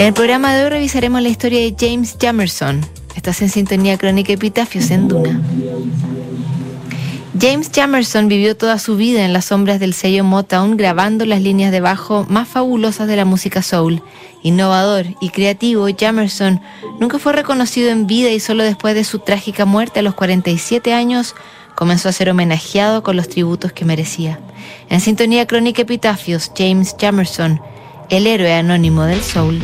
En el programa de hoy revisaremos la historia de James Jamerson. Estás en sintonía crónica Epitafios en Duna. James Jamerson vivió toda su vida en las sombras del sello Motown grabando las líneas de bajo más fabulosas de la música soul. Innovador y creativo, Jamerson nunca fue reconocido en vida y solo después de su trágica muerte a los 47 años comenzó a ser homenajeado con los tributos que merecía. En sintonía crónica Epitafios, James Jamerson, el héroe anónimo del soul.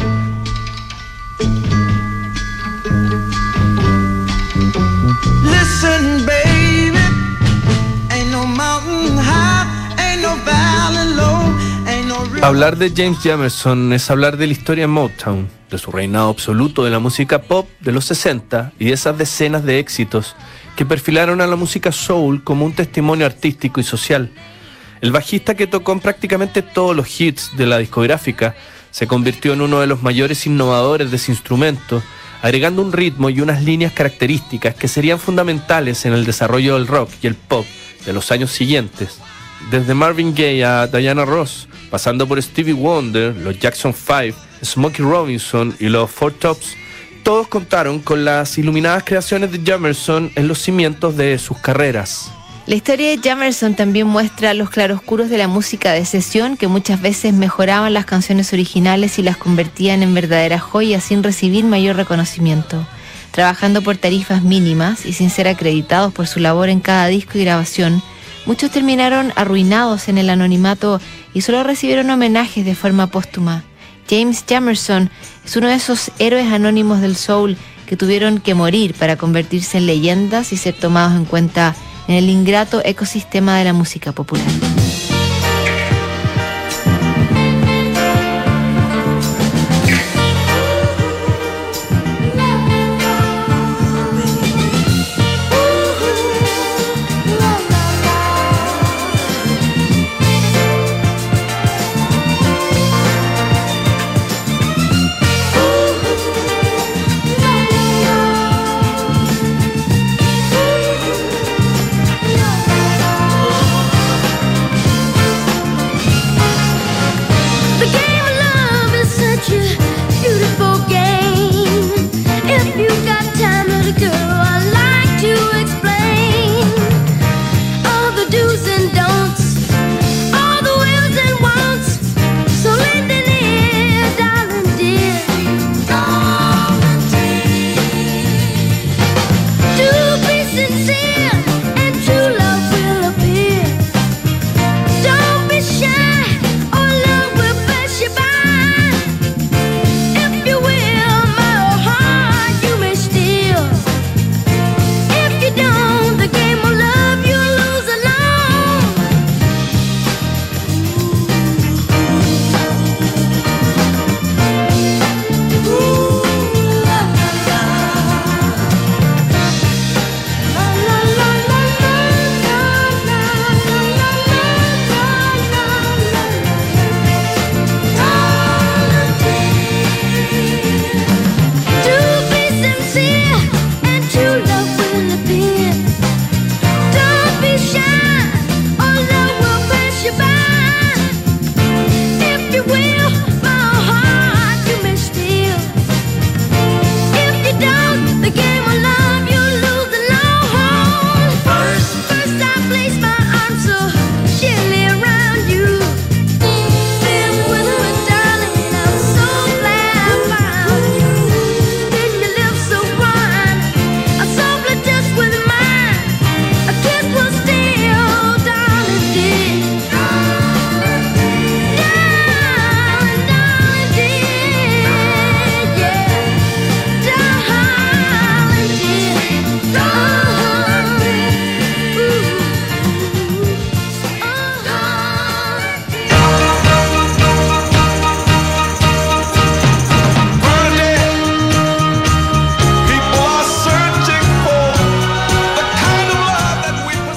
Hablar de James Jamerson es hablar de la historia de Motown, de su reinado absoluto de la música pop de los 60 y de esas decenas de éxitos que perfilaron a la música soul como un testimonio artístico y social el bajista que tocó en prácticamente todos los hits de la discográfica se convirtió en uno de los mayores innovadores de ese instrumento, agregando un ritmo y unas líneas características que serían fundamentales en el desarrollo del rock y el pop de los años siguientes. Desde Marvin Gaye a Diana Ross, pasando por Stevie Wonder, los Jackson 5, Smokey Robinson y los Four Tops, todos contaron con las iluminadas creaciones de Jamerson en los cimientos de sus carreras. La historia de Jamerson también muestra los claroscuros de la música de sesión que muchas veces mejoraban las canciones originales y las convertían en verdaderas joyas sin recibir mayor reconocimiento. Trabajando por tarifas mínimas y sin ser acreditados por su labor en cada disco y grabación, muchos terminaron arruinados en el anonimato y solo recibieron homenajes de forma póstuma. James Jamerson es uno de esos héroes anónimos del soul que tuvieron que morir para convertirse en leyendas y ser tomados en cuenta en el ingrato ecosistema de la música popular.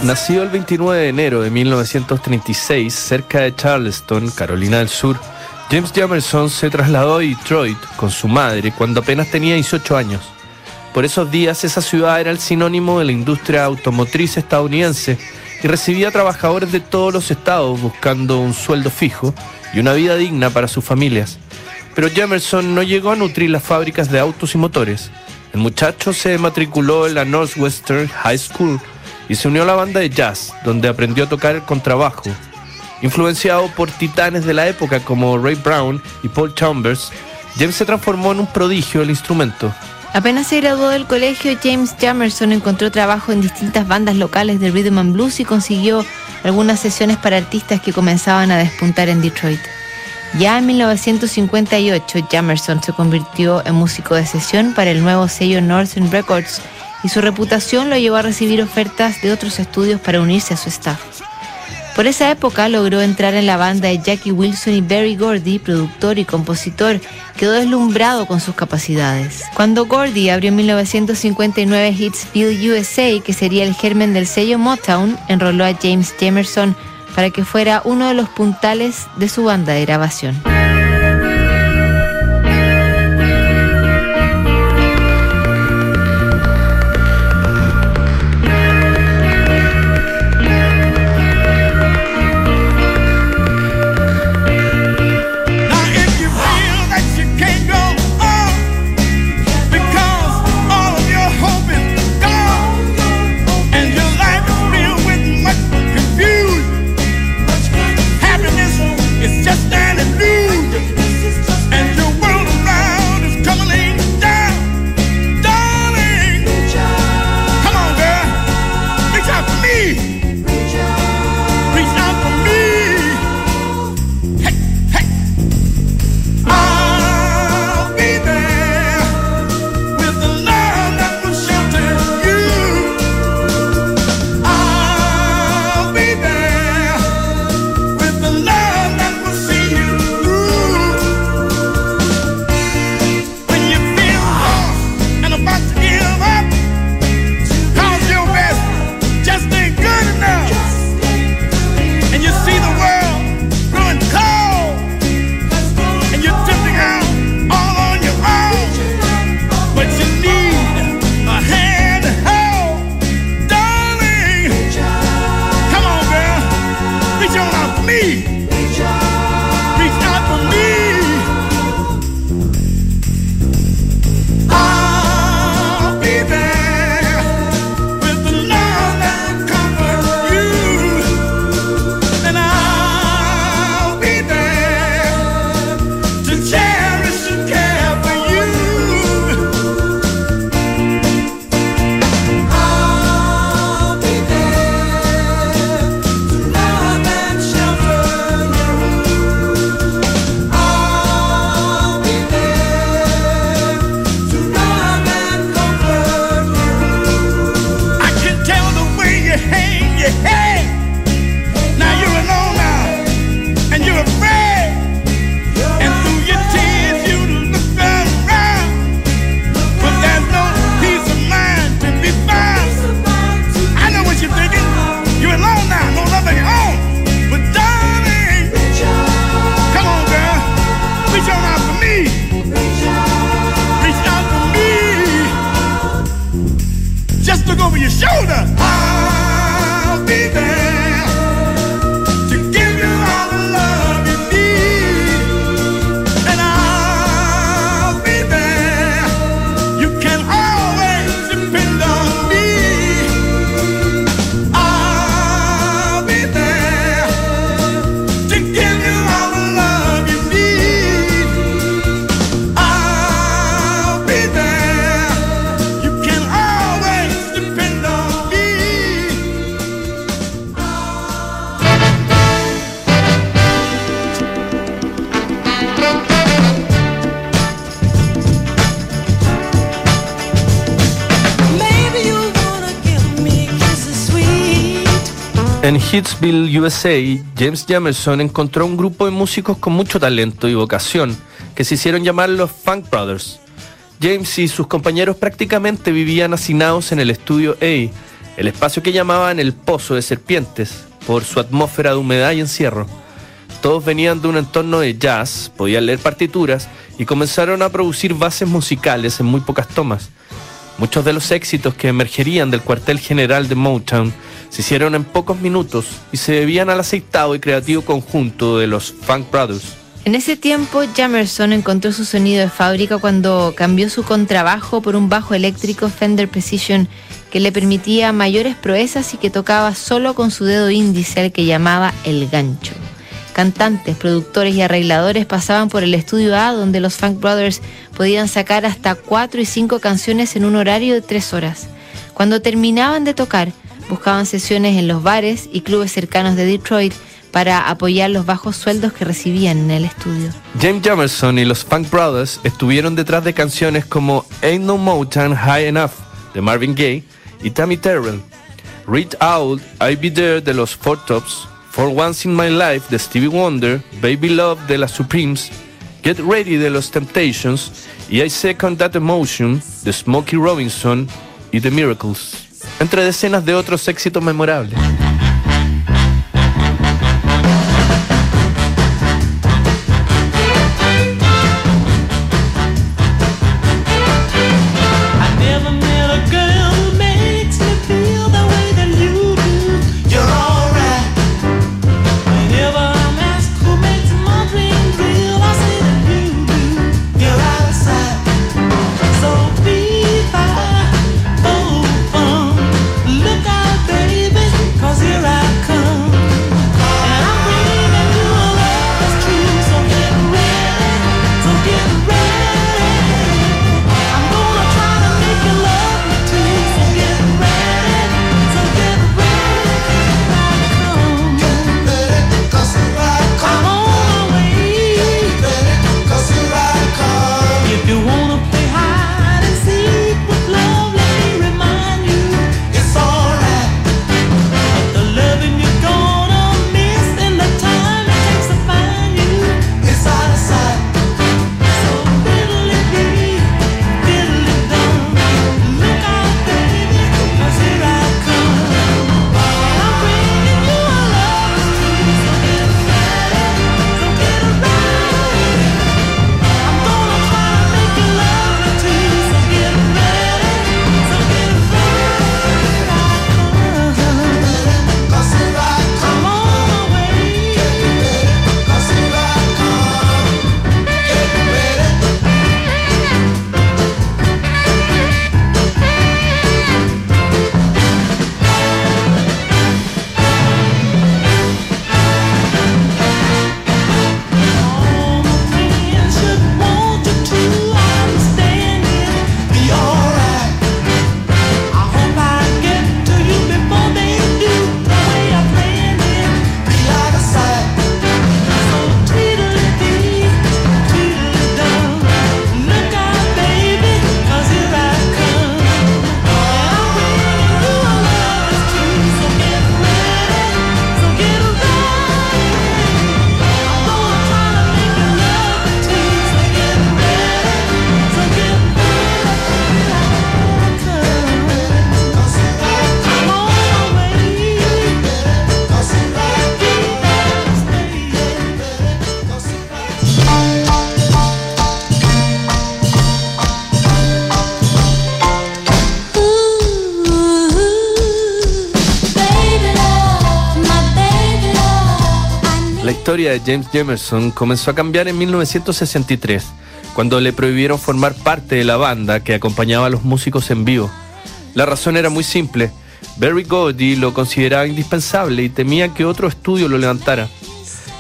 Nacido el 29 de enero de 1936 cerca de Charleston, Carolina del Sur, James Jamerson se trasladó a Detroit con su madre cuando apenas tenía 18 años. Por esos días esa ciudad era el sinónimo de la industria automotriz estadounidense y recibía trabajadores de todos los estados buscando un sueldo fijo y una vida digna para sus familias. Pero Jamerson no llegó a nutrir las fábricas de autos y motores. El muchacho se matriculó en la Northwestern High School y se unió a la banda de jazz, donde aprendió a tocar el contrabajo. Influenciado por titanes de la época como Ray Brown y Paul Chambers, James se transformó en un prodigio del instrumento. Apenas se graduó del colegio, James Jamerson encontró trabajo en distintas bandas locales de rhythm and blues y consiguió algunas sesiones para artistas que comenzaban a despuntar en Detroit. Ya en 1958, Jamerson se convirtió en músico de sesión para el nuevo sello Northern Records y su reputación lo llevó a recibir ofertas de otros estudios para unirse a su staff. Por esa época logró entrar en la banda de Jackie Wilson y Barry Gordy, productor y compositor, quedó deslumbrado con sus capacidades. Cuando Gordy abrió en 1959 Hitsville USA, que sería el germen del sello Motown, enroló a James Jamerson para que fuera uno de los puntales de su banda de grabación. En Hitsville, USA, James Jamerson encontró un grupo de músicos con mucho talento y vocación que se hicieron llamar los Funk Brothers. James y sus compañeros prácticamente vivían hacinados en el estudio A, el espacio que llamaban el Pozo de Serpientes, por su atmósfera de humedad y encierro. Todos venían de un entorno de jazz, podían leer partituras y comenzaron a producir bases musicales en muy pocas tomas. Muchos de los éxitos que emergerían del cuartel general de Motown se hicieron en pocos minutos y se debían al aceitado y creativo conjunto de los Funk Brothers. En ese tiempo, Jamerson encontró su sonido de fábrica cuando cambió su contrabajo por un bajo eléctrico Fender Precision que le permitía mayores proezas y que tocaba solo con su dedo índice al que llamaba el gancho. Cantantes, productores y arregladores pasaban por el estudio A donde los Funk Brothers podían sacar hasta cuatro y cinco canciones en un horario de tres horas. Cuando terminaban de tocar, buscaban sesiones en los bares y clubes cercanos de Detroit para apoyar los bajos sueldos que recibían en el estudio. James Jamerson y los Funk Brothers estuvieron detrás de canciones como Ain't No Motown High Enough de Marvin Gaye y Tammy Terrell, Read Out, I Be There de los Four Tops, For Once in My Life de Stevie Wonder, Baby Love de las Supremes, Get Ready de los Temptations y I Second That Emotion de Smokey Robinson y The Miracles, entre decenas de otros éxitos memorables. Historia de James Jamerson comenzó a cambiar en 1963, cuando le prohibieron formar parte de la banda que acompañaba a los músicos en vivo. La razón era muy simple. Barry Gordy lo consideraba indispensable y temía que otro estudio lo levantara.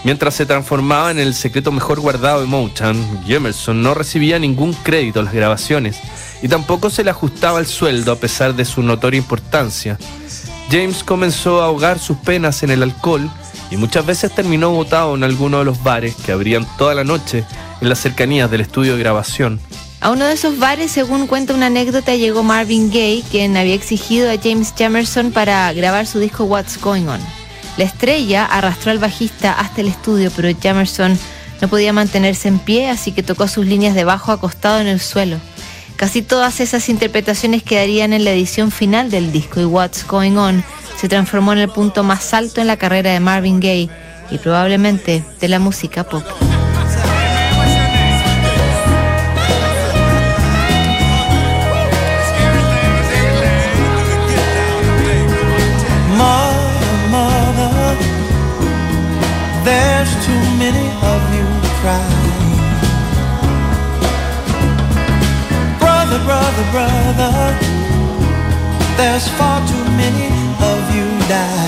Mientras se transformaba en el secreto mejor guardado de Motown, Jamerson no recibía ningún crédito a las grabaciones y tampoco se le ajustaba el sueldo a pesar de su notoria importancia. James comenzó a ahogar sus penas en el alcohol y muchas veces terminó botado en alguno de los bares que abrían toda la noche en las cercanías del estudio de grabación. A uno de esos bares, según cuenta una anécdota, llegó Marvin Gaye, quien había exigido a James Jamerson para grabar su disco What's Going On. La estrella arrastró al bajista hasta el estudio, pero Jamerson no podía mantenerse en pie, así que tocó sus líneas de bajo acostado en el suelo. Casi todas esas interpretaciones quedarían en la edición final del disco y What's Going On, se transformó en el punto más alto en la carrera de Marvin Gaye y probablemente de la música pop. brother, brother, there's far too many vida.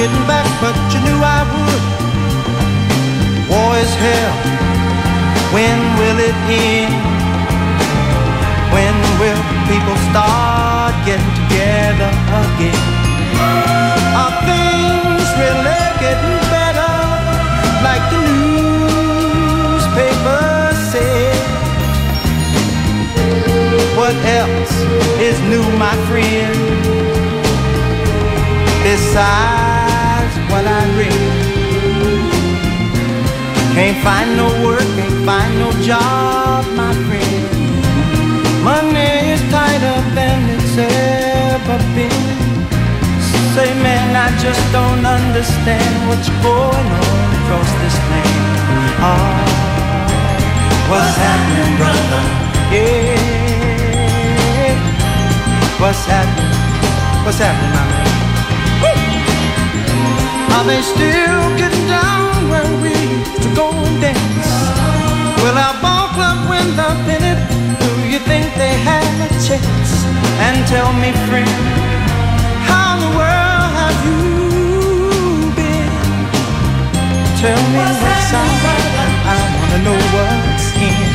getting back, but you knew I would. War is hell. When will it end? When will people start getting together again? Are things really getting better? Like the newspapers say? What else is new, my friend? Besides what I read. Can't find no work, can't find no job, my friend. Money is tighter than it's ever been. Say, man, I just don't understand what's going on across this land. Oh, what's happening, brother? Yeah, what's happening? What's happening, my man? Are they still getting down where we used to go and dance? Will our ball club win the pennant? Do you think they have a chance? And tell me, friend, how in the world have you been? Tell me what's out. I wanna know what's in.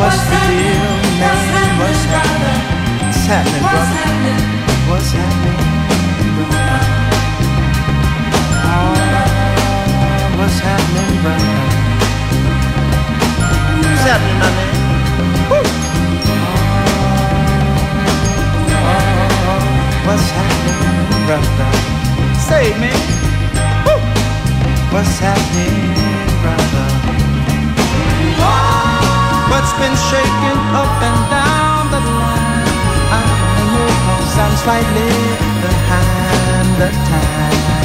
What's the deal, man? What's happening? What's happening, brother? What's happening, what's happening, brother? What's happening, my man? Woo! what's happening, brother? Say, man. Woo! What's happening, brother? What's been shaking up and down the line? I know I'm slightly behind the time.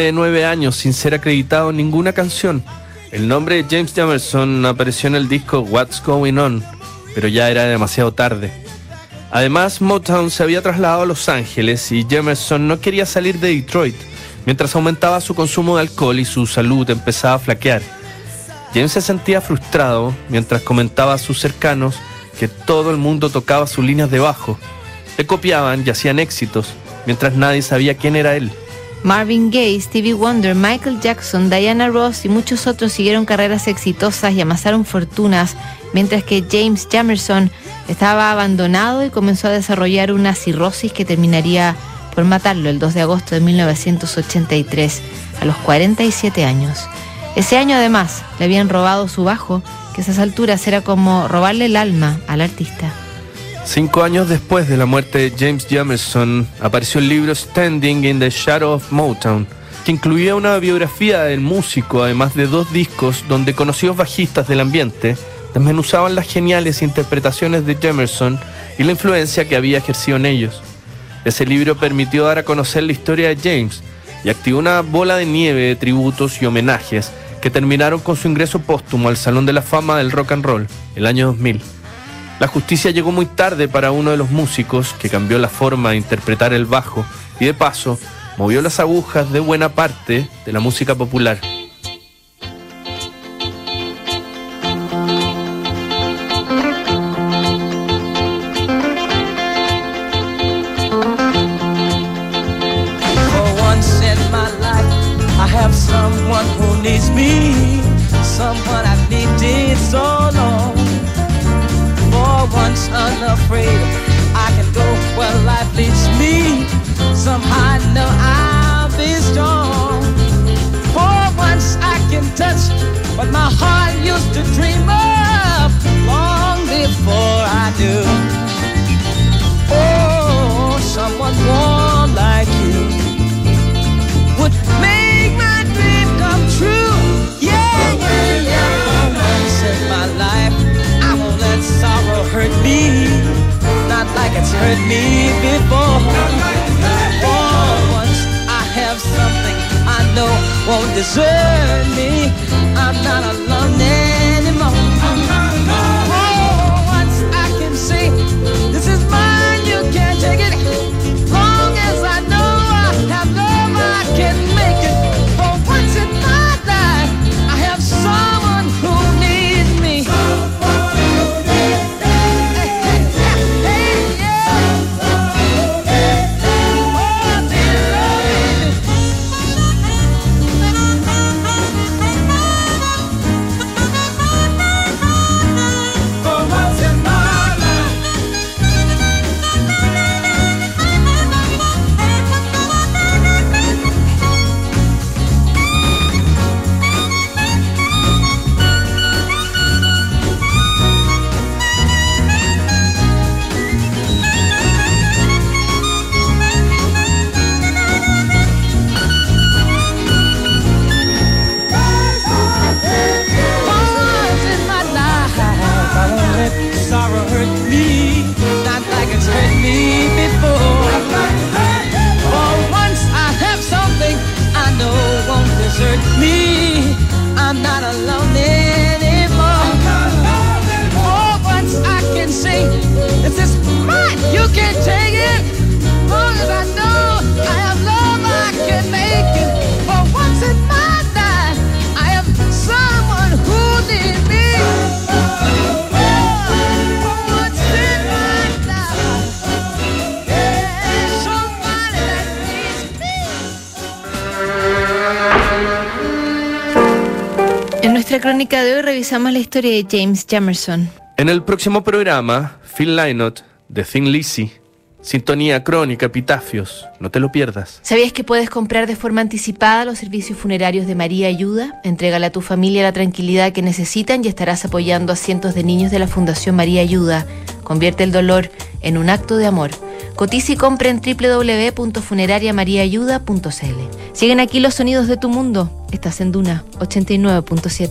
De nueve años sin ser acreditado en ninguna canción, el nombre de James Jamerson apareció en el disco What's Going On, pero ya era demasiado tarde. Además, Motown se había trasladado a Los Ángeles y Jamerson no quería salir de Detroit, mientras aumentaba su consumo de alcohol y su salud empezaba a flaquear. James se sentía frustrado mientras comentaba a sus cercanos que todo el mundo tocaba sus líneas de bajo. Le copiaban y hacían éxitos, mientras nadie sabía quién era él. Marvin Gaye, Stevie Wonder, Michael Jackson, Diana Ross y muchos otros siguieron carreras exitosas y amasaron fortunas, mientras que James Jamerson estaba abandonado y comenzó a desarrollar una cirrosis que terminaría por matarlo el 2 de agosto de 1983, a los 47 años. Ese año además le habían robado su bajo, que a esas alturas era como robarle el alma al artista. Cinco años después de la muerte de James Jamerson, apareció el libro Standing in the Shadow of Motown, que incluía una biografía del músico, además de dos discos donde conocidos bajistas del ambiente desmenuzaban las geniales interpretaciones de Jamerson y la influencia que había ejercido en ellos. Ese libro permitió dar a conocer la historia de James y activó una bola de nieve de tributos y homenajes que terminaron con su ingreso póstumo al Salón de la Fama del Rock and Roll el año 2000. La justicia llegó muy tarde para uno de los músicos que cambió la forma de interpretar el bajo y de paso movió las agujas de buena parte de la música popular. Hurt me before. For once, I have something I know won't desert me. I'm not alone anymore. Crónica de hoy revisamos la historia de James Jamerson. En el próximo programa, Phil Lynott de Thin Lizzy, Sintonía Crónica, Epitafios, no te lo pierdas. ¿Sabías que puedes comprar de forma anticipada los servicios funerarios de María Ayuda? Entrégale a tu familia la tranquilidad que necesitan y estarás apoyando a cientos de niños de la Fundación María Ayuda. Convierte el dolor en un acto de amor. Cotiza y compra en www.funerariamariaayuda.cl. Siguen aquí los sonidos de tu mundo. Estás en Duna 89.7.